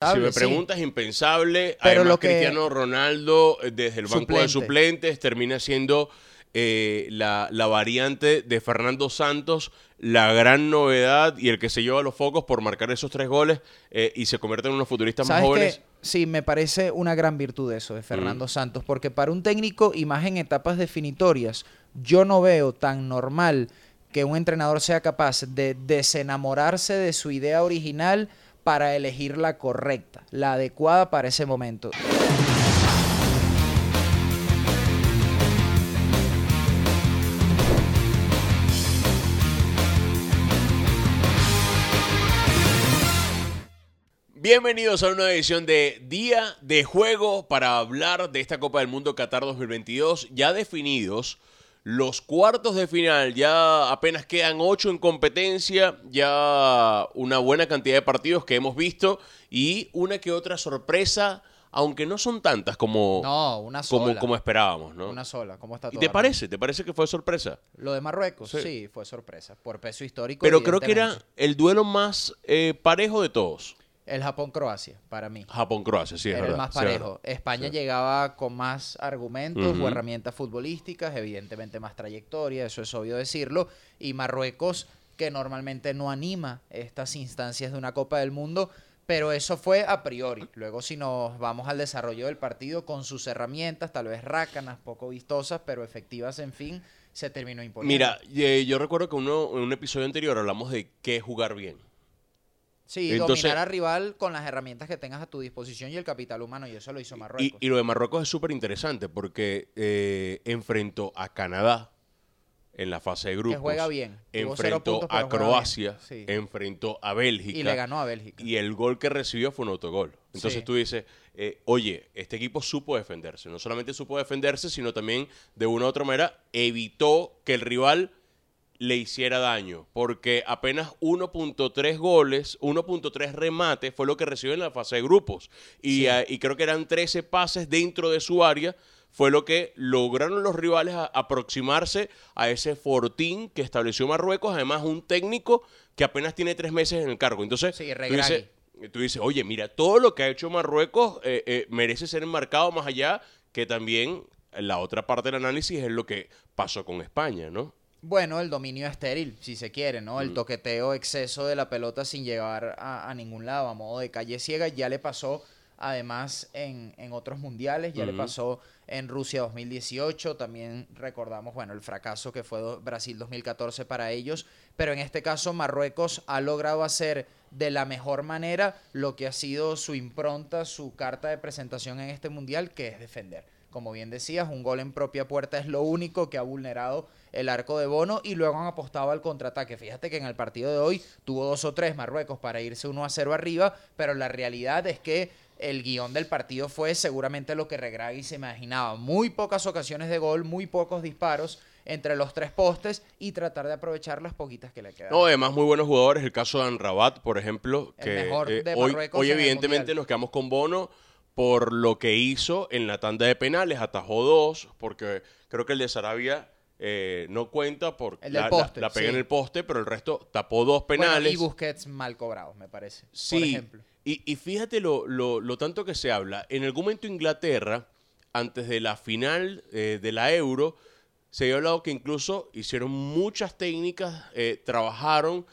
Si me sí. preguntas, impensable. Pero Además, lo que- Cristiano Ronaldo, eh, desde el banco de Suplente. suplentes, termina siendo eh, la, la variante de Fernando Santos, la gran novedad y el que se lleva los focos por marcar esos tres goles eh, y se convierte en unos futuristas más ¿Sabes jóvenes. Sí, me parece una gran virtud eso de Fernando Santos, porque para un técnico y más en etapas definitorias, yo no veo tan normal que un entrenador sea capaz de desenamorarse de su idea original para elegir la correcta, la adecuada para ese momento. Bienvenidos a una edición de Día de Juego para hablar de esta Copa del Mundo Qatar 2022. Ya definidos los cuartos de final, ya apenas quedan ocho en competencia, ya una buena cantidad de partidos que hemos visto y una que otra sorpresa, aunque no son tantas como, No, una sola. como esperábamos, ¿no? Una sola, ¿cómo está ¿Y todo? te Hernán? parece? ¿Te parece que fue sorpresa? Lo de Marruecos, Sí. sí. fue sorpresa, por peso histórico. Pero creo que era el duelo más eh, parejo de todos. El Japón-Croacia, para mí. Japón-Croacia, sí, es era el verdad. más sí, verdad. parejo. España Sí. llegaba con más argumentos o herramientas futbolísticas, evidentemente más trayectoria, eso es obvio decirlo. Y Marruecos, que normalmente no anima estas instancias de una Copa del Mundo, pero eso fue a priori. Luego, si nos vamos al desarrollo del partido con sus herramientas, tal vez rácanas, poco vistosas, pero efectivas, en fin, se terminó imponiendo. Mira, eh, yo recuerdo que uno, en un episodio anterior hablamos de qué jugar bien. Sí, entonces- dominar al rival con las herramientas que tengas a tu disposición y el capital humano, y eso lo hizo Marruecos. y lo de Marruecos es súper interesante porque eh, enfrentó a Canadá en la fase de grupos. juega bien. Enfrentó puntos, a Croacia. Sí. Enfrentó a Bélgica. Y le ganó a Bélgica. Y el gol que recibió fue un autogol. Entonces Sí. tú dices, eh, oye, este equipo supo defenderse. No solamente supo defenderse, sino también de una u otra manera evitó que el rival le hiciera daño. Porque apenas 1.3 goles, 1.3 remates fue lo que recibió en la fase de grupos. Y, Sí. ah, y creo que eran 13 pases dentro de su área. Fue lo que lograron los rivales a- aproximarse a ese fortín que estableció Marruecos. Además, un técnico que apenas tiene tres meses en el cargo. Entonces, Sí, tú dices, tú dices, oye, mira, todo lo que ha hecho Marruecos eh, eh, merece ser enmarcado más allá que también la otra parte del análisis es lo que pasó con España, ¿no? Bueno, el dominio estéril, si se quiere, ¿no? Mm. El toqueteo, exceso de la pelota sin llegar a, a ningún lado, a modo de calle ciega, ya le pasó además en, en otros mundiales, ya le pasó en Rusia 2018, también recordamos, bueno, el fracaso que fue do- Brasil 2014 para ellos, pero en este caso Marruecos ha logrado hacer de la mejor manera lo que ha sido su impronta, su carta de presentación en este mundial, que es defender. Como bien decías, un gol en propia puerta es lo único que ha vulnerado el arco de Bono y luego han apostado al contraataque. Fíjate que en el partido de hoy tuvo dos o tres Marruecos para irse 1 a 0 arriba, pero la realidad es que el guion del partido fue seguramente lo que Regragui se imaginaba. Muy pocas ocasiones de gol, muy pocos disparos entre los tres postes y tratar de aprovechar las poquitas que le quedan. No, además muy buenos jugadores. El caso de Anrabat, por ejemplo, El que mejor eh, de hoy, el evidentemente nos quedamos con Bono por lo que hizo en la tanda de penales. Atajó dos, porque creo que el de Sarabia eh, no cuenta porque El la, poste, la- la pega sí. en el poste, pero el resto tapó dos Bueno, penales. y Busquets mal cobrados, me parece. Por Sí, ejemplo. y, y fíjate lo, lo- lo tanto que se habla. En algún momento Inglaterra, antes de la final eh, de la Euro, se había hablado que incluso hicieron muchas técnicas, eh, trabajaron.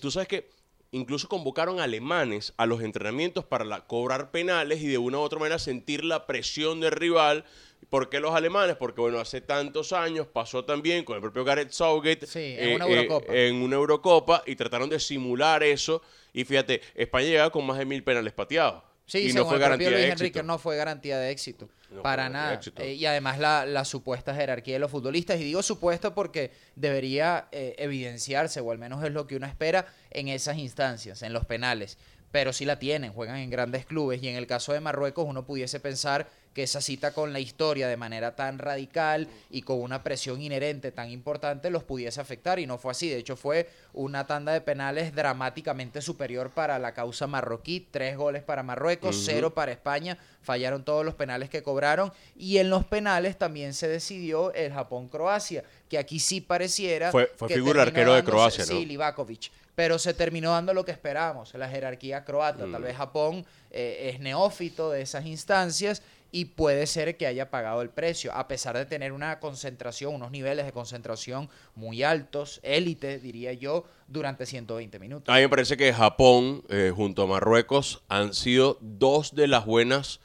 tú sabes que incluso convocaron alemanes a los entrenamientos para la- cobrar penales y de una u otra manera sentir la presión del rival. ¿Por qué los alemanes? Porque, bueno, hace tantos años pasó también con el propio Gareth Southgate Sí, en una Eurocopa. en una Eurocopa y trataron de simular eso. Y fíjate, España llegaba con más de mil penales pateados. Sí, y no fue el garantía propio de Luis éxito. Enrique no fue garantía de éxito. No para nada. Eh, y además la, la supuesta jerarquía de los futbolistas. Y digo supuesta porque debería eh, evidenciarse, o al menos es lo que uno espera, en esas instancias, en los penales. Pero sí la tienen, juegan en grandes clubes. Y en el caso de Marruecos, uno pudiese pensar que esa cita con la historia de manera tan radical y con una presión inherente tan importante los pudiese afectar y no fue así. De hecho fue una tanda de penales dramáticamente superior para la causa marroquí, tres goles para Marruecos, cero para España, fallaron todos los penales que cobraron. Y en los penales también se decidió el Japón-Croacia, que aquí sí pareciera... Fue, fue figura arquero de Croacia, ¿no? Sí, Livakovic pero se terminó dando lo que esperábamos, la jerarquía croata. Tal Mm. vez Japón eh, es neófito de esas instancias y puede ser que haya pagado el precio, a pesar de tener una concentración, unos niveles de concentración muy altos, élite, diría yo, durante 120 minutos. A mí me parece que Japón, eh, junto a Marruecos, han sido dos de las buenas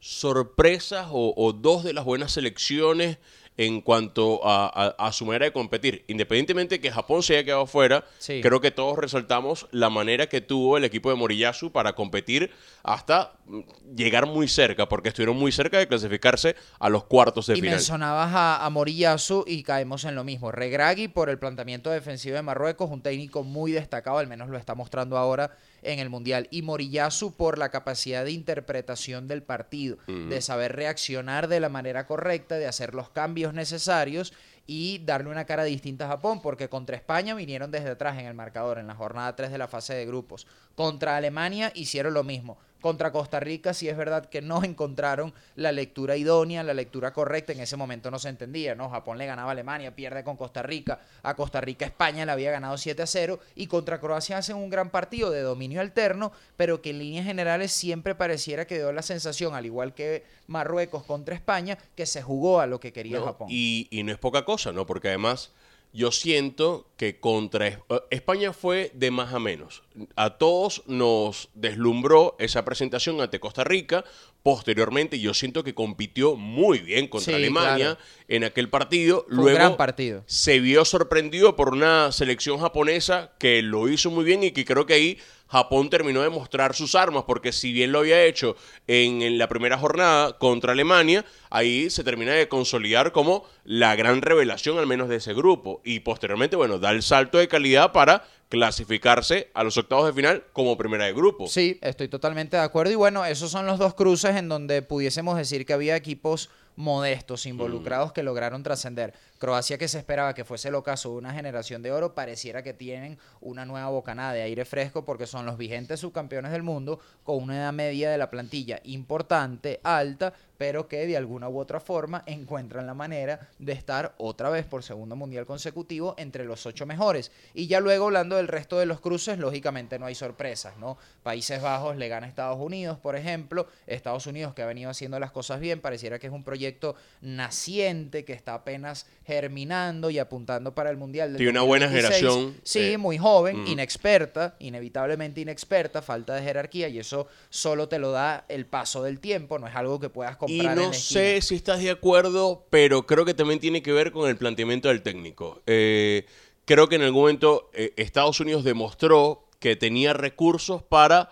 sorpresas o, o dos de las buenas selecciones en cuanto a, a- a su manera de competir. Independientemente de que Japón se haya quedado fuera, Sí. creo que todos resaltamos la manera que tuvo el equipo de Moriyasu para competir hasta mm, llegar muy cerca, porque estuvieron muy cerca de clasificarse a los cuartos de Y final. mencionabas a, a Moriyasu y caemos en lo mismo. Regragui por el planteamiento defensivo de Marruecos, un técnico muy destacado, al menos lo está mostrando ahora en el Mundial. Y Moriyasu por la capacidad de interpretación del partido, de saber reaccionar de la manera correcta, de hacer los cambios necesarios y darle una cara distinta a Japón, porque contra España vinieron desde atrás en el marcador en la jornada 3 de la fase de grupos. Contra Alemania hicieron lo mismo. Contra Costa Rica sí es verdad que no encontraron la lectura idónea, la lectura correcta. En ese momento no se entendía, ¿no? Japón le ganaba a Alemania, pierde con Costa Rica. A Costa Rica España le había ganado 7 a 0. Y contra Croacia hacen un gran partido de dominio alterno, pero que en líneas generales siempre pareciera que dio la sensación, al igual que Marruecos contra España, que se jugó a lo que quería ¿no? Japón. Y, y no es poca cosa, ¿no? Porque además yo siento que contra eh, España fue de más a menos. A todos nos deslumbró esa presentación ante Costa Rica. Posteriormente, yo siento que compitió muy bien contra Sí, Alemania claro. en aquel partido. Fue un Luego gran partido. se vio sorprendido por una selección japonesa que lo hizo muy bien y que creo que ahí Japón terminó de mostrar sus armas, porque si bien lo había hecho en, la primera jornada contra Alemania, ahí se termina de consolidar como la gran revelación al menos de ese grupo. Y posteriormente, bueno, da el salto de calidad para clasificarse a los octavos de final como primera de grupo. Sí, estoy totalmente de acuerdo. Y bueno, esos son los dos cruces en donde pudiésemos decir que había equipos modestos involucrados que lograron trascender. Croacia, que se esperaba que fuese el ocaso de una generación de oro, pareciera que tienen una nueva bocanada de aire fresco porque son los vigentes subcampeones del mundo con una edad media de la plantilla importante, alta, pero que de alguna u otra forma encuentran la manera de estar otra vez por segundo mundial consecutivo entre los ocho mejores. Y ya luego hablando del resto de los cruces, lógicamente no hay sorpresas, ¿no? Países Bajos le gana a Estados Unidos, por ejemplo, Estados Unidos que ha venido haciendo las cosas bien, pareciera que es un proyecto naciente que está apenas germinando y apuntando para el mundial del Tiene una buena 2026. generación, Sí, eh, muy joven, ujú. inexperta, inevitablemente inexperta, falta de jerarquía y eso solo te lo da el paso del tiempo, no es algo que puedas Y comprar en no sé si estás de acuerdo, pero creo que también tiene que ver con el planteamiento del técnico. Eh, creo que en algún momento eh, Estados Unidos demostró que tenía recursos para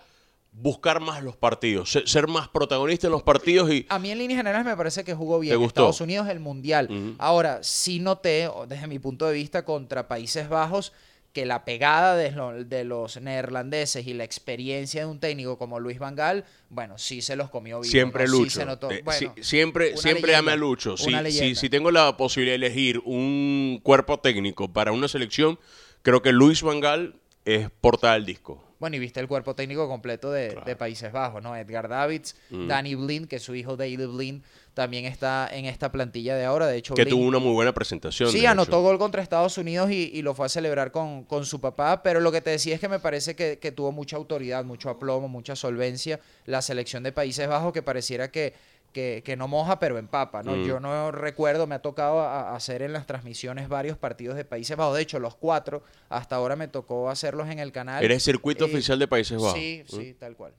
buscar más los partidos, ser, más protagonista en los partidos y A mí en líneas generales me parece que jugó bien ¿Te gustó? Estados Unidos el Mundial. Ujú. Ahora, sí noté, desde mi punto de vista, contra Países Bajos, que la pegada de, lo- de los neerlandeses y la experiencia de un técnico como Luis Van Gaal, bueno, sí se los comió vivo. siempre ¿no? Sí Lucho. se notó. Eh, Bueno, si- siempre siempre leyenda, ame a Lucho. Si, si, tengo la posibilidad de elegir un cuerpo técnico para una selección, creo que Luis Van Gaal es portada del disco. Bueno, y viste el cuerpo técnico completo de, Claro. de Países Bajos, ¿no? Edgar Davids, Mm. Danny Blind, que su hijo David Blind también está en esta plantilla de ahora. De hecho, Que Blind- tuvo una muy buena presentación. Sí, anotó hecho. gol contra Estados Unidos y, y lo fue a celebrar con, con su papá, pero lo que te decía es que me parece que, que tuvo mucha autoridad, mucho aplomo, mucha solvencia la selección de Países Bajos que pareciera que, que, que no moja pero empapa, ¿no? Mm. Yo no recuerdo, me ha tocado a- a hacer en las transmisiones varios partidos de Países Bajos, de hecho los cuatro, hasta ahora me tocó hacerlos en el canal. Eres circuito Eh, oficial de Países Bajos. Sí, ¿Mm? sí, tal cual.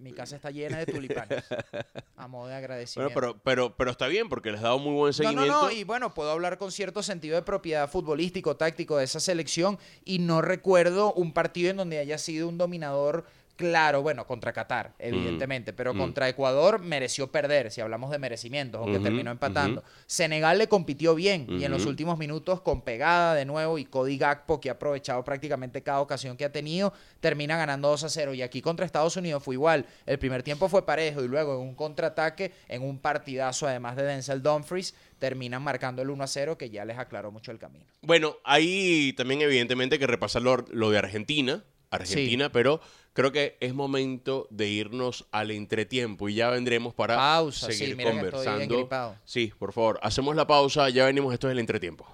Mi casa está llena de tulipanes, a modo de Bueno, agradecimiento. pero, pero, pero está bien porque les has dado muy buen No, seguimiento. no, no, y bueno, puedo hablar con cierto sentido de propiedad futbolístico, táctico de esa selección y no recuerdo un partido en donde haya sido un dominador Claro, bueno, contra Qatar, evidentemente, pero contra Ecuador mereció perder, si hablamos de merecimientos, aunque terminó empatando. Senegal le compitió bien y en los últimos minutos con pegada de nuevo y Cody Gakpo, que ha aprovechado prácticamente cada ocasión que ha tenido, termina ganando 2 a 0. Y aquí contra Estados Unidos fue igual. El primer tiempo fue parejo y luego en un contraataque, en un partidazo además de Denzel Dumfries, terminan marcando el 1 a 0 que ya les aclaró mucho el camino. Bueno, hay también evidentemente que repasar lo, lo de Argentina, Argentina, pero creo que es momento de irnos al entretiempo y ya vendremos para Pausa, sí, seguir estoy conversando. Sí, por favor, hacemos la pausa, ya venimos, esto es el entretiempo.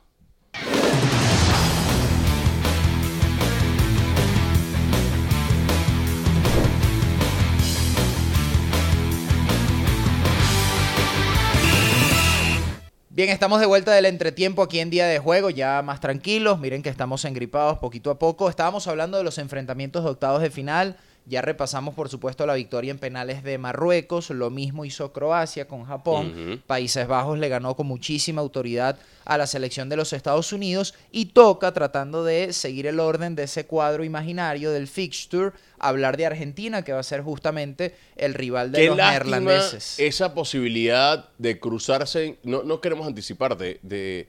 Bien, estamos de vuelta del entretiempo aquí en día de juego, ya más tranquilos. Miren que estamos engripados poquito a poco. Estábamos hablando de los enfrentamientos de octavos de final. Ya repasamos, por supuesto, la victoria en penales de Marruecos. Lo mismo hizo Croacia con Japón. Países Bajos le ganó con muchísima autoridad a la selección de los Estados Unidos. Y toca, tratando de seguir el orden de ese cuadro imaginario del fixture, hablar de Argentina, que va a ser justamente el rival de Qué los neerlandeses. esa posibilidad de cruzarse, no, no queremos anticipar, de, de,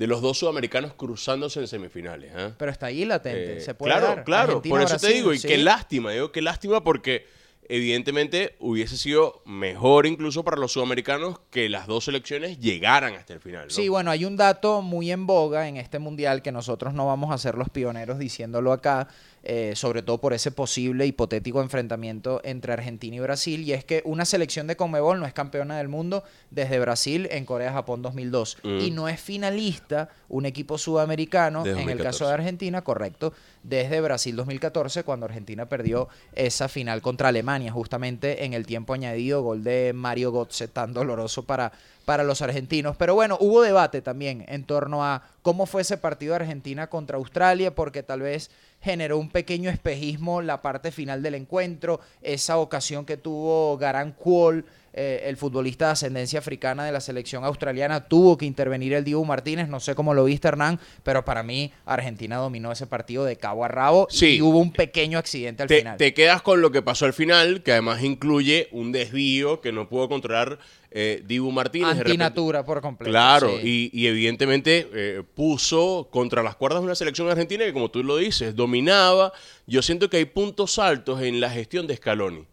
de los dos sudamericanos cruzándose en semifinales. ¿ah? Pero está ahí latente. Eh, se puede claro, dar. claro, Argentina, por eso te digo, y sí. qué lástima, digo, qué lástima porque evidentemente hubiese sido mejor incluso para los sudamericanos que las dos selecciones llegaran hasta el final. ¿no? Sí, bueno, hay un dato muy en boga en este mundial que nosotros no vamos a ser los pioneros diciéndolo acá, eh, sobre todo por ese posible hipotético enfrentamiento entre Argentina y Brasil, y es que una selección de Conmebol no es campeona del mundo desde Brasil en Corea-Japón 2002 Mm. y no es finalista un equipo sudamericano, en el 2014. caso de Argentina, correcto, desde Brasil 2014 cuando Argentina perdió esa final contra Alemania, justamente en el tiempo añadido, gol de Mario Götze tan doloroso para para los argentinos. Pero bueno, hubo debate también en torno a cómo fue ese partido de Argentina contra Australia, porque tal vez generó un pequeño espejismo la parte final del encuentro, esa ocasión que tuvo Garan Kuol, eh, el futbolista de ascendencia africana de la selección australiana, tuvo que intervenir el Dibu Martínez, no sé cómo lo viste Hernán, pero para mí Argentina dominó ese partido de cabo a rabo Sí. y hubo un pequeño accidente al Te, final. te quedas con lo que pasó al final, que además incluye un desvío que no pudo controlar eh, Dibu Martínez. Antinatura por completo. Claro, sí. y, y evidentemente eh, puso contra las cuerdas una selección argentina que, como tú lo dices, dominaba. Yo siento que hay puntos altos en la gestión de Scaloni,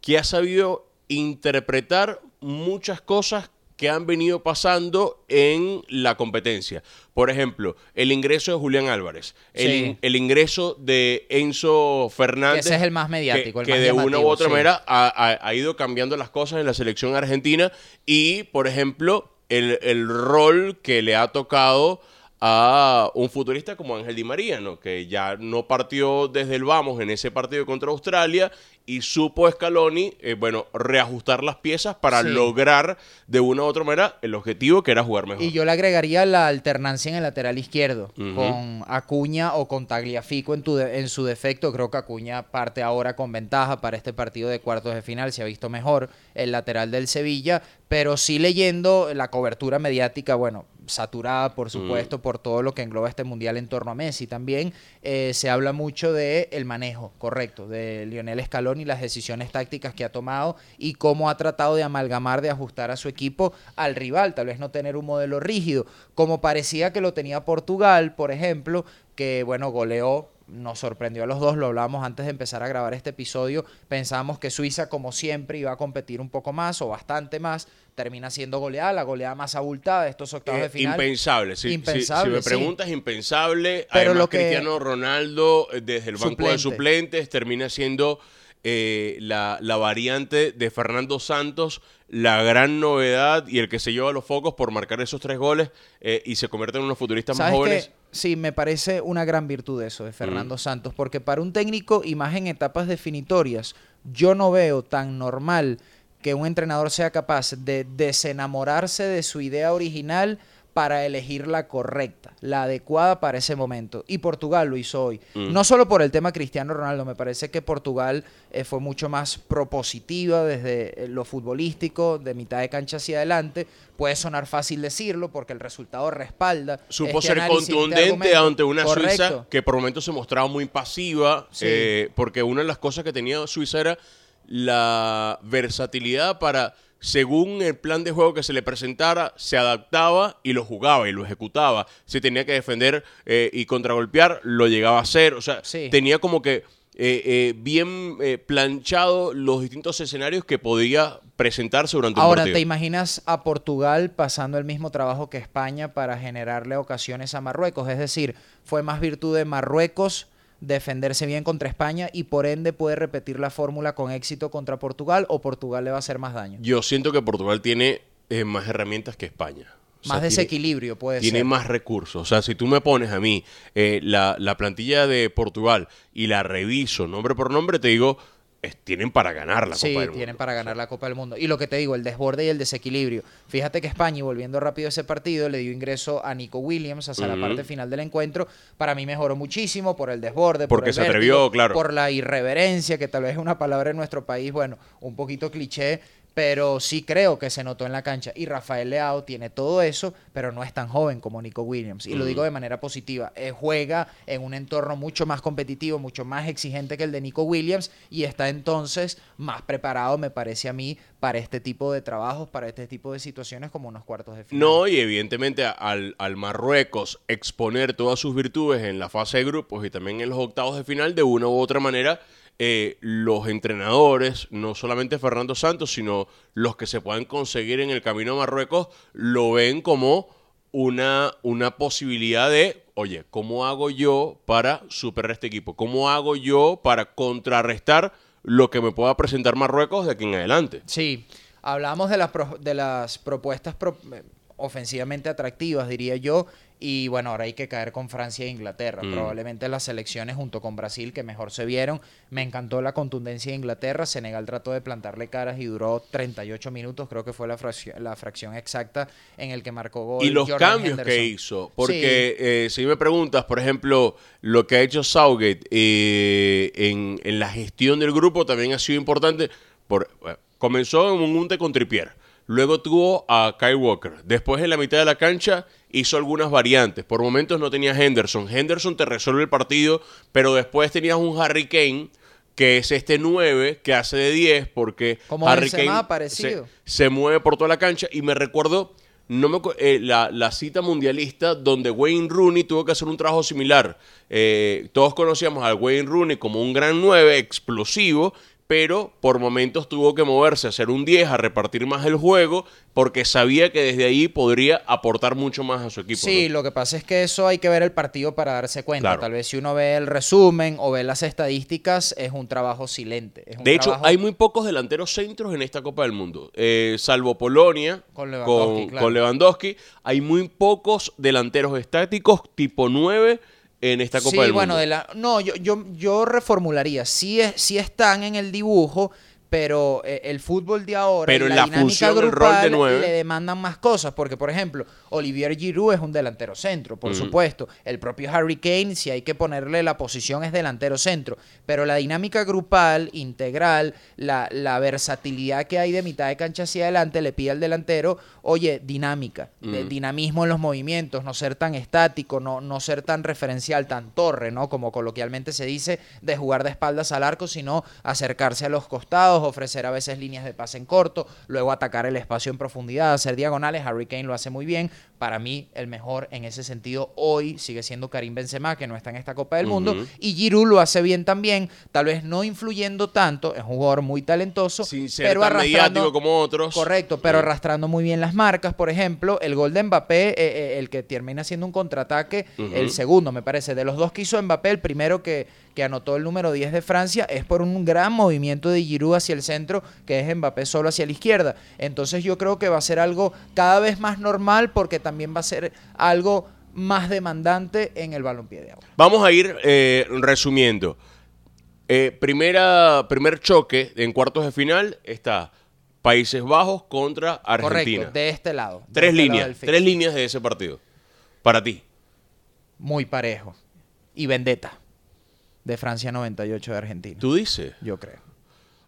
que ha sabido interpretar muchas cosas que han venido pasando en la competencia. Por ejemplo, el ingreso de Julián Álvarez, el, Sí. in- el ingreso de Enzo Fernández. ese es el más mediático, el que más de una u otra sí. manera ha, ha- ha ido cambiando las cosas en la selección argentina y, por ejemplo, el, el rol que le ha tocado a un futurista como Ángel Di María, ¿no? que ya no partió desde el vamos en ese partido contra Australia y supo Scaloni, eh, bueno, reajustar las piezas para Sí. lograr de una u otra manera el objetivo que era jugar mejor. Y yo le agregaría la alternancia en el lateral izquierdo, con Acuña o con Tagliafico en, tu de- en su defecto. Creo que Acuña parte ahora con ventaja para este partido de cuartos de final. Se ha visto mejor el lateral del Sevilla, pero sí leyendo la cobertura mediática, bueno, saturada por supuesto por todo lo que engloba este mundial en torno a Messi. También eh, se habla mucho de el manejo correcto de Lionel Scaloni, las decisiones tácticas que ha tomado y cómo ha tratado de amalgamar, de ajustar a su equipo al rival, tal vez no tener un modelo rígido, como parecía que lo tenía Portugal, por ejemplo, que bueno, goleó nos sorprendió a los dos, lo hablábamos antes de empezar a grabar este episodio, pensábamos que Suiza como siempre iba a competir un poco más o bastante más, termina siendo goleada, la goleada más abultada de estos octavos Eh, de final. Impensable. Si, si- Impensable, si me sí. preguntas, impensable. Pero Además, lo que- Cristiano Ronaldo, eh, desde el banco de Suplente. suplentes, termina siendo eh, la, la variante de Fernando Santos, la gran novedad y el que se lleva los focos por marcar esos tres goles eh, y se convierte en unos futuristas más ¿Sabes jóvenes. Sí, me parece una gran virtud eso de Fernando Santos, porque para un técnico y más en etapas definitorias, yo no veo tan normal que un entrenador sea capaz de desenamorarse de su idea original para elegir la correcta, la adecuada para ese momento. Y Portugal lo hizo hoy. Mm. No solo por el tema Cristiano Ronaldo, me parece que Portugal eh, fue mucho más propositiva desde eh, lo futbolístico, de mitad de cancha hacia adelante. Puede sonar fácil decirlo porque el resultado respalda. Supo este ser este contundente ante una Suiza que por momentos se mostraba muy pasiva, Sí. eh, porque una de las cosas que tenía Suiza era la versatilidad para, según el plan de juego que se le presentara, se adaptaba y lo jugaba y lo ejecutaba. Si tenía que defender eh, y contragolpear, lo llegaba a hacer. O sea, Sí. tenía como que eh, eh, bien eh, planchado los distintos escenarios que podía presentarse durante un Ahora, partido. ¿te imaginas a Portugal pasando el mismo trabajo que España para generarle ocasiones a Marruecos? Es decir, fue más virtud de Marruecos defenderse bien contra España y por ende puede repetir la fórmula con éxito contra Portugal o Portugal le va a hacer más daño. Yo siento que Portugal tiene eh, más herramientas que España. O sea, Más tiene- desequilibrio puede tiene ser. más recursos. O sea, si tú me pones a mí eh, la, la plantilla de Portugal y la reviso nombre por nombre, te digo, es- tienen para ganar la sí, Copa del Mundo. tienen para ganar la Copa del Mundo. Y lo que te digo, el desborde y el desequilibrio. Fíjate que España, y volviendo rápido a ese partido, le dio ingreso a Nico Williams hacia la parte final del encuentro. Para mí mejoró muchísimo por el desborde, por Porque el se atrevió, claro. por la irreverencia, que tal vez es una palabra en nuestro país, bueno, un poquito cliché, pero sí creo que se notó en la cancha. Y Rafael Leao tiene todo eso, pero no es tan joven como Nico Williams. Y lo digo de manera positiva. Eh, juega en un entorno mucho más competitivo, mucho más exigente que el de Nico Williams y está entonces más preparado, me parece a mí, para este tipo de trabajos, para este tipo de situaciones como unos cuartos de final. No, y evidentemente al, al Marruecos exponer todas sus virtudes en la fase de grupos y también en los octavos de final, de una u otra manera, eh, los entrenadores, no solamente Fernando Santos, sino los que se puedan conseguir en el camino a Marruecos, lo ven como una, una posibilidad de, oye, ¿cómo hago yo para superar este equipo? ¿Cómo hago yo para contrarrestar lo que me pueda presentar Marruecos de aquí en adelante? Sí, hablamos de las, pro- de las propuestas pro- ofensivamente atractivas, diría yo, y bueno, ahora hay que caer con Francia e Inglaterra. Mm. Probablemente las selecciones junto con Brasil que mejor se vieron. Me encantó la contundencia de Inglaterra. Senegal trató de plantarle caras y duró 38 minutos, creo que fue la fracción, la fracción exacta en el que marcó gol. y los Jordan cambios que hizo. Porque eh, si me preguntas, por ejemplo, lo que ha hecho Southgate eh, en, en la gestión del grupo también ha sido importante. Por, comenzó en un unte con Trippier. Luego tuvo a Kyle Walker. Después en la mitad de la cancha hizo algunas variantes. Por momentos no tenía Henderson. Henderson te resuelve el partido, pero después tenías un Harry Kane que es este 9 que hace de 10 porque Como Harry Kane parecido. se, se mueve por toda la cancha y me recuerdo no me, eh, la, la cita mundialista donde Wayne Rooney tuvo que hacer un trabajo similar. Eh, todos conocíamos al Wayne Rooney como un gran 9 explosivo, pero por momentos tuvo que moverse a hacer un 10, a repartir más el juego, porque sabía que desde ahí podría aportar mucho más a su equipo. Sí, ¿no? lo que pasa es que eso hay que ver el partido para darse cuenta. Claro. Tal vez si uno ve el resumen o ve las estadísticas, es un trabajo silente. es un De hecho, trabajo- hay muy pocos delanteros centros en esta Copa del Mundo. Eh, salvo Polonia Con Lewandowski, con, claro. con Lewandowski, hay muy pocos delanteros estáticos tipo 9 en esta Copa sí, del bueno, Mundo. de la, no, yo, yo, yo reformularía. Sí, es, sí están en el dibujo, pero eh, el fútbol de ahora, Pero y en la, la dinámica función, el rol grupal de le demandan más cosas. Porque, por ejemplo, Olivier Giroud es un delantero centro, por supuesto. El propio Harry Kane, si hay que ponerle la posición, es delantero centro. Pero la dinámica grupal, integral, la, la versatilidad que hay de mitad de cancha hacia adelante, le pide al delantero, oye, dinámica, de- dinamismo en los movimientos, no ser tan estático, no, no ser tan referencial, tan torre, ¿no? Como coloquialmente se dice, de jugar de espaldas al arco, sino acercarse a los costados, ofrecer a veces líneas de pase en corto, luego atacar el espacio en profundidad, hacer diagonales. Harry Kane lo hace muy bien. Para mí, el mejor en ese sentido hoy sigue siendo Karim Benzema, que no está en esta Copa del Mundo. Y Giroud lo hace bien también, tal vez no influyendo tanto, es un jugador muy talentoso, Sin ser pero tan arrastrando, como otros. Correcto, pero arrastrando muy bien las marcas. Por ejemplo, el gol de Mbappé, eh, eh, el que termina siendo un contraataque, el segundo, me parece. De los dos que hizo Mbappé, el primero que, que anotó el número 10 de Francia es por un gran movimiento de Giroud hacia el centro, que es Mbappé solo hacia la izquierda. Entonces yo creo que va a ser algo cada vez más normal porque también va a ser algo más demandante en el balompié de ahora. Vamos a ir eh, resumiendo. Eh, primera, primer choque en cuartos de final está Países Bajos contra Argentina. Correcto, de este lado. de tres este lado líneas, fixture. tres líneas de ese partido. Para ti. Muy parejo. Y vendetta. De Francia 98 de Argentina. Tú dices. Yo creo.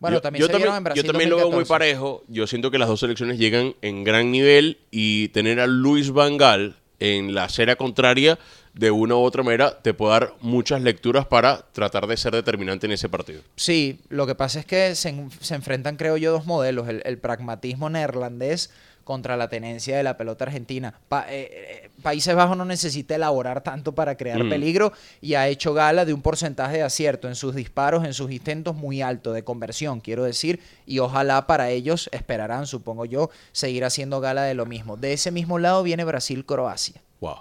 Bueno, yo, también yo se en también, Brasil yo también lo veo muy 2014. parejo. Yo siento que las dos selecciones llegan en gran nivel y tener a Luis Van Gaal en la acera contraria de una u otra manera te puede dar muchas lecturas para tratar de ser determinante en ese partido. Sí, lo que pasa es que se, en- se enfrentan, creo yo, dos modelos. El, el pragmatismo neerlandés contra la tenencia de la pelota argentina. Pa- eh, eh, Países Bajos no necesita elaborar tanto para crear Mm. peligro y ha hecho gala de un porcentaje de acierto en sus disparos, en sus intentos muy alto de conversión, quiero decir, y ojalá para ellos esperarán, supongo yo, seguir haciendo gala de lo mismo. De ese mismo lado viene Brasil-Croacia. Wow.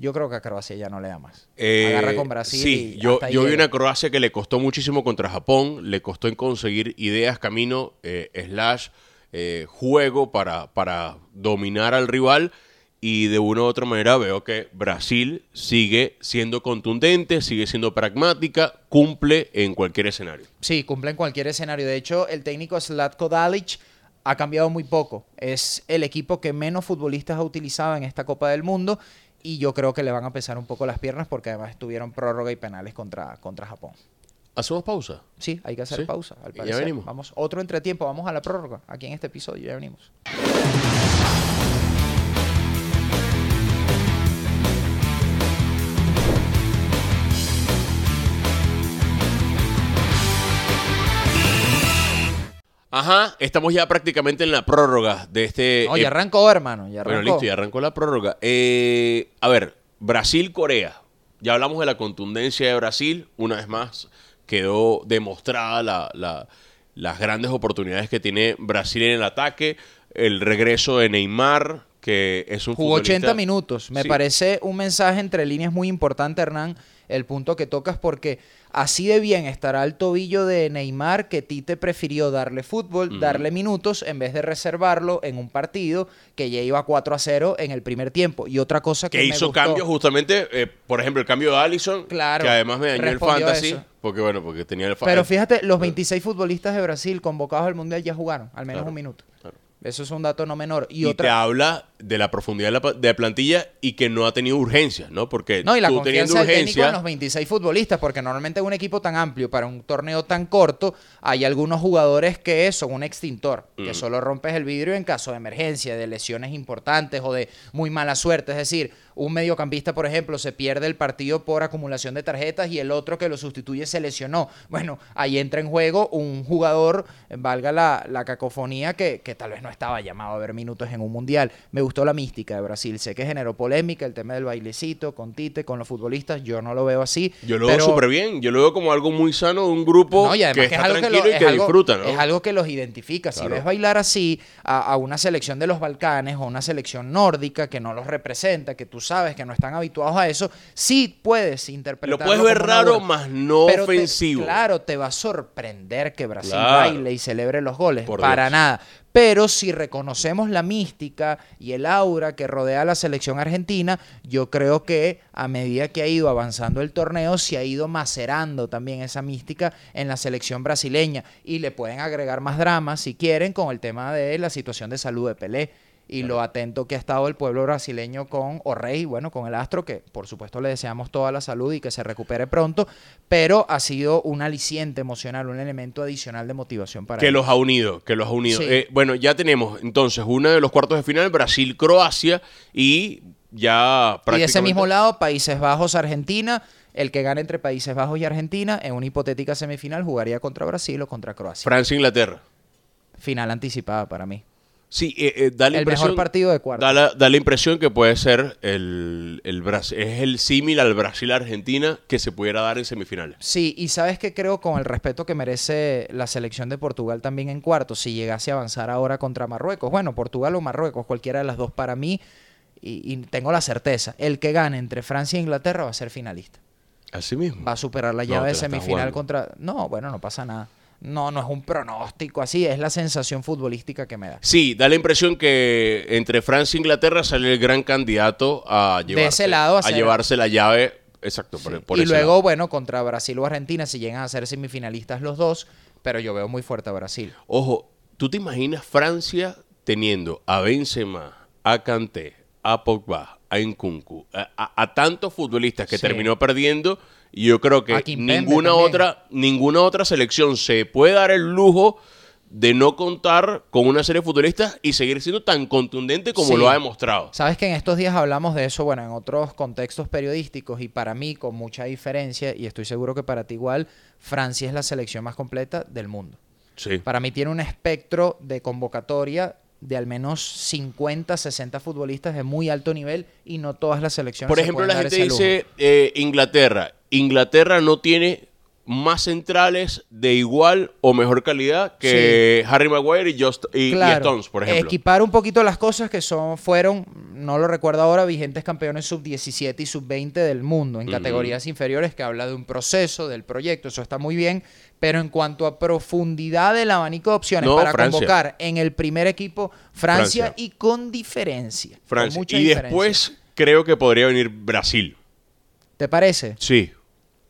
Yo creo que a Croacia ya no le da más. Eh, Agarra con Brasil. Sí, y yo, vi una Croacia que le costó muchísimo contra Japón, le costó en conseguir ideas, camino, eh, slash, eh, juego para, para dominar al rival. Y de una u otra manera veo que Brasil sigue siendo contundente, sigue siendo pragmática, cumple en cualquier escenario. Sí, cumple en cualquier escenario. De hecho, el técnico Slatko Dalic ha cambiado muy poco. Es el equipo que menos futbolistas ha utilizado en esta Copa del Mundo y yo creo que le van a pesar un poco las piernas porque además tuvieron prórroga y penales contra, contra Japón. ¿Hacemos pausa? Sí, hay que hacer Sí, pausa, al y ya parecer. venimos. Vamos, otro entretiempo, vamos a la prórroga aquí en este episodio, ya venimos. Ajá, estamos ya prácticamente en la prórroga de este... No, ya arrancó, hermano, ya arrancó. Bueno, listo, ya arrancó la prórroga. Eh, a ver, Brasil-Corea. Ya hablamos de la contundencia de Brasil. Una vez más, quedó demostrada la- la- las grandes oportunidades que tiene Brasil en el ataque. El regreso de Neymar, que es un Jugó 80 futbolista- minutos. Me Sí. parece un mensaje entre líneas muy importante, Hernán, el punto que tocas, porque así de bien estará el tobillo de Neymar que Tite prefirió darle fútbol, darle minutos, en vez de reservarlo en un partido que ya iba 4 a 0 en el primer tiempo. Y otra cosa que, Que hizo cambios justamente, eh, por ejemplo, el cambio de Allison, Claro, que además me dañó el fantasy, eso. porque bueno, porque tenía el Pero el- fíjate, los 26 futbolistas de Brasil convocados al Mundial ya jugaron, al menos Claro, un minuto. claro. Eso es un dato no menor. Y, y te otra... habla de la profundidad de la, pa- de la plantilla y que no ha tenido urgencia, ¿no? Porque No, y la tú teniendo urgencia, en los 26 futbolistas, porque normalmente en un equipo tan amplio, para un torneo tan corto, hay algunos jugadores que son un extintor, que Mm. solo rompes el vidrio en caso de emergencia, de lesiones importantes o de muy mala suerte. Es decir, un mediocampista, por ejemplo, se pierde el partido por acumulación de tarjetas y el otro que lo sustituye se lesionó. Bueno, ahí entra en juego un jugador, valga la, la cacofonía, que, que tal vez no estaba llamado a ver minutos en un mundial. Me gustó la mística de Brasil. Sé que generó polémica el tema del bailecito con Tite, con los futbolistas. Yo no lo veo así. yo lo pero- veo súper bien. Yo lo veo como algo muy sano de un grupo no, y además que que es está algo que, tranquilo lo- y que algo- disfruta, ¿no? es algo que los identifica. Si ves bailar así a, a una selección de los Balcanes o una selección nórdica que no los representa, que tú sabes que no están habituados a eso, sí puedes Lo interpretarlo puedes ver como raro, más no Pero te- ofensivo. claro, te va a sorprender que Brasil Claro. baile y celebre los goles. Por para Dios. nada. Pero si reconocemos la mística y el aura que rodea a la selección argentina, yo creo que a medida que ha ido avanzando el torneo, se ha ido macerando también esa mística en la selección brasileña. Y le pueden agregar más dramas si quieren con el tema de la situación de salud de Pelé y lo atento que ha estado el pueblo brasileño con Orrey, bueno, con el Astro, que por supuesto le deseamos toda la salud y que se recupere pronto, pero ha sido un aliciente emocional, un elemento adicional de motivación para que él. los ha unido, que los ha unido. Sí. Eh, bueno, ya tenemos entonces uno de los cuartos de final, Brasil-Croacia, y ya Y de prácticamente... ese mismo lado, Países Bajos, Argentina. El que gane entre Países Bajos y Argentina en una hipotética semifinal jugaría contra Brasil o contra Croacia. Francia-Inglaterra. Final anticipada para mí. Sí, eh, eh, da la El impresión... mejor partido de cuartos. Da la, da la impresión que puede ser el, el es el símil al Brasil-Argentina que se pudiera dar en semifinales. Sí, y sabes que creo con el respeto que merece la selección de Portugal también en cuartos, si llegase a avanzar ahora contra Marruecos, bueno, Portugal o Marruecos, cualquiera de las dos para mí, y, y tengo la certeza, el que gane entre Francia e Inglaterra va a ser finalista, Así mismo. va a superar la llave de semifinal contra... No, bueno, no pasa nada. No, no es un pronóstico así, es la sensación futbolística que me da. Sí, da la impresión que entre Francia e Inglaterra sale el gran candidato a llevarse, ese lado a llevarse la llave. Exacto, por, por y ese luego, lado. bueno, contra Brasil o Argentina, si llegan a ser semifinalistas los dos, pero yo veo muy fuerte a Brasil. Ojo, ¿Tú te imaginas Francia teniendo a Benzema, a Kanté, a Pogba, a Nkunku, a, a- a tantos futbolistas que Sí. terminó perdiendo? Y yo creo que ninguna también. otra, ninguna otra selección se puede dar el lujo de no contar con una serie de futbolistas y seguir siendo tan contundente como Sí. lo ha demostrado. Sabes que en estos días hablamos de eso, bueno, en otros contextos periodísticos y para mí con mucha diferencia, y estoy seguro que para ti igual, Francia es la selección más completa del mundo. Sí. Para mí tiene un espectro de convocatoria de al menos 50, 60 futbolistas de muy alto nivel y no todas las selecciones. Por ejemplo, la gente dice eh, Inglaterra. Inglaterra no tiene más centrales de igual o mejor calidad que Harry Maguire y, Just, y, Stones, por ejemplo. Equipar un poquito las cosas que son, fueron, no lo recuerdo ahora, vigentes campeones sub-17 y sub-20 del mundo en categorías inferiores, que habla de un proceso, del proyecto, eso está muy bien. Pero en cuanto a profundidad del abanico de opciones No, para Francia. convocar en el primer equipo, Francia, Francia. y con diferencia. con Francia. mucha Y diferencia. después creo que podría venir Brasil. ¿Te parece? Sí.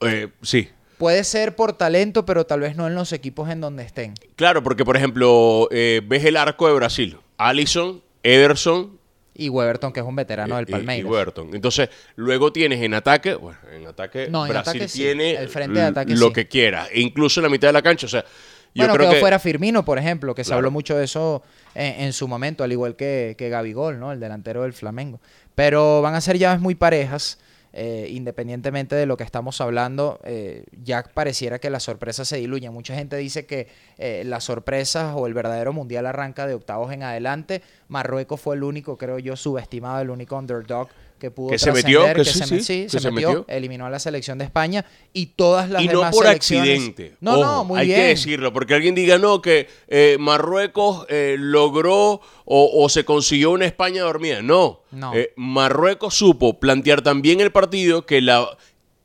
Eh, sí. Puede ser por talento, pero tal vez no en los equipos en donde estén. Claro, porque por ejemplo, eh, ves el arco de Brasil. Allison, Ederson Y Weberton, que es un veterano del y- y, Palmeiras. Weberton. Entonces, luego tienes en ataque, bueno, en ataque No, en Brasil ataque sí. tiene El frente de ataque lo sí. que quiera, e incluso en la mitad de la cancha. O sea, yo bueno, creo quedó que fuera Firmino, por ejemplo, que se Claro. habló mucho de eso en, en su momento, al igual que, que Gabigol, ¿no? El delantero del Flamengo. Pero van a ser llaves muy parejas, eh, independientemente de lo que estamos hablando, eh, ya pareciera que las sorpresas se diluyen. Mucha gente dice que eh, las sorpresas o el verdadero mundial arranca de octavos en adelante. Marruecos fue el único, creo yo, subestimado, el único underdog que pudo Que se metió, que sí, se, sí, me- sí, que se se metió, metió. eliminó a la selección de España y todas las y no demás por selecciones- accidente. No, no, muy hay bien. que decirlo, porque alguien diga no, que eh, Marruecos eh, logró o, o se consiguió una España dormida. No, No. Eh, Marruecos supo plantear también el partido que, la,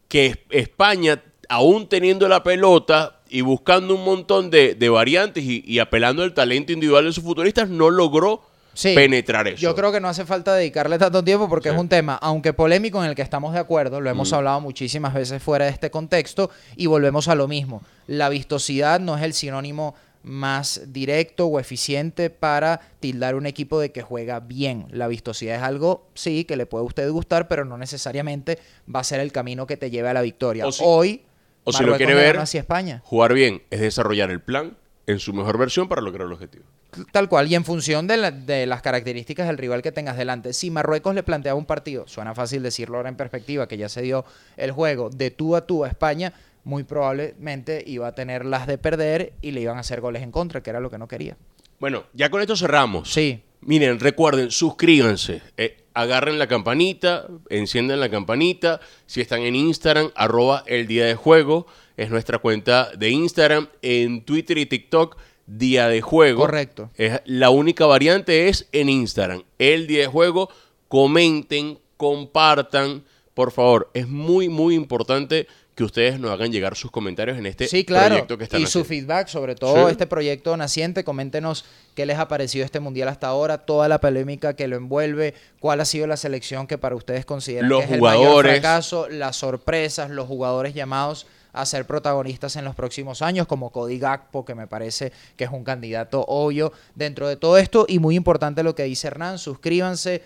que España, aún teniendo la pelota y buscando un montón de, de variantes y, y apelando al talento individual de sus futbolistas, no logró Sí, penetrar eso. Yo creo que no hace falta dedicarle tanto tiempo porque Sí. es un tema, aunque polémico, en el que estamos de acuerdo, lo hemos hablado muchísimas veces fuera de este contexto y volvemos a lo mismo. La vistosidad no es el sinónimo más directo o eficiente para tildar un equipo de que juega bien. La vistosidad es algo, sí, que le puede a usted gustar, pero no necesariamente va a ser el camino que te lleve a la victoria. O si- Hoy, o si lo quiere ver, España. Jugar bien es desarrollar el plan en su mejor versión para lograr el objetivo. Tal cual, y en función de, la- de las características del rival que tengas delante. Si Marruecos le planteaba un partido, suena fácil decirlo ahora en perspectiva, que ya se dio el juego de tú a tú a España, muy probablemente iba a tener las de perder y le iban a hacer goles en contra, que era lo que no quería. Bueno, ya con esto cerramos. Sí, Miren, recuerden, suscríbanse, eh, agarren la campanita, enciendan la campanita. Si están en Instagram, arroba el día de juego, es nuestra cuenta de Instagram. En Twitter y TikTok, día de juego. Correcto. Es, la única variante es en Instagram, el día de juego. Comenten, compartan, por favor. Es muy, muy importante que ustedes nos hagan llegar sus comentarios en este sí, claro. proyecto que están Y su feedback, sobre todo Sí. este proyecto naciente, coméntenos qué les ha parecido este mundial hasta ahora, toda la polémica que lo envuelve, cuál ha sido la selección que para ustedes consideran Los que es el mayor fracaso, las sorpresas, los jugadores llamados a ser protagonistas en los próximos años, como Cody Gakpo, que me parece que es un candidato obvio dentro de todo esto. Y muy importante lo que dice Hernán, suscríbanse,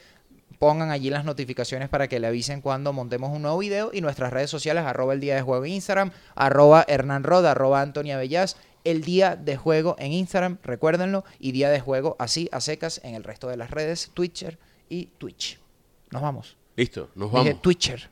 pongan allí las notificaciones para que le avisen cuando montemos un nuevo video y nuestras redes sociales, arroba el día de juego en Instagram, arroba Hernán Rod, arroba Antonia Bellas, el día de juego en Instagram, recuérdenlo, y día de juego así a secas en el resto de las redes, Twitcher y Twitch. Nos vamos. Listo, nos Dije vamos. Twitcher.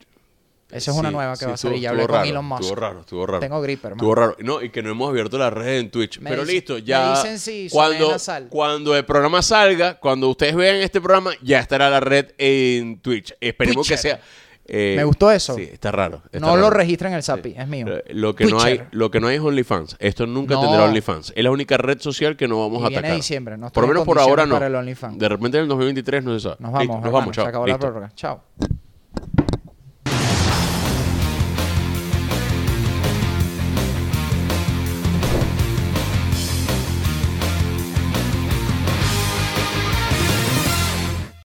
Esa es una Sí, nueva que sí, va a salir. Ya hablé con raro, Elon Musk. Estuvo raro, estuvo raro. Tengo gripe, hermano. Estuvo raro. No, y que no hemos abierto las redes en Twitch. Me Pero dice- listo, me ya. dicen si soné cuando, nasal. cuando el programa salga, cuando ustedes vean este programa, ya estará la red en Twitch. Esperemos que sea. eh, Me gustó eso. Sí, está raro. está no lo en el SAPI, es mío. Lo que, no hay, lo que no hay es OnlyFans. Esto nunca No. tendrá OnlyFans. Es la única red social que no vamos Y a atacar. diciembre, no por lo en menos por ahora no. De repente en el 2023 no se sabe. Nos Listo, vamos, nos vamos, chao. Se acabó la prórroga. Chao.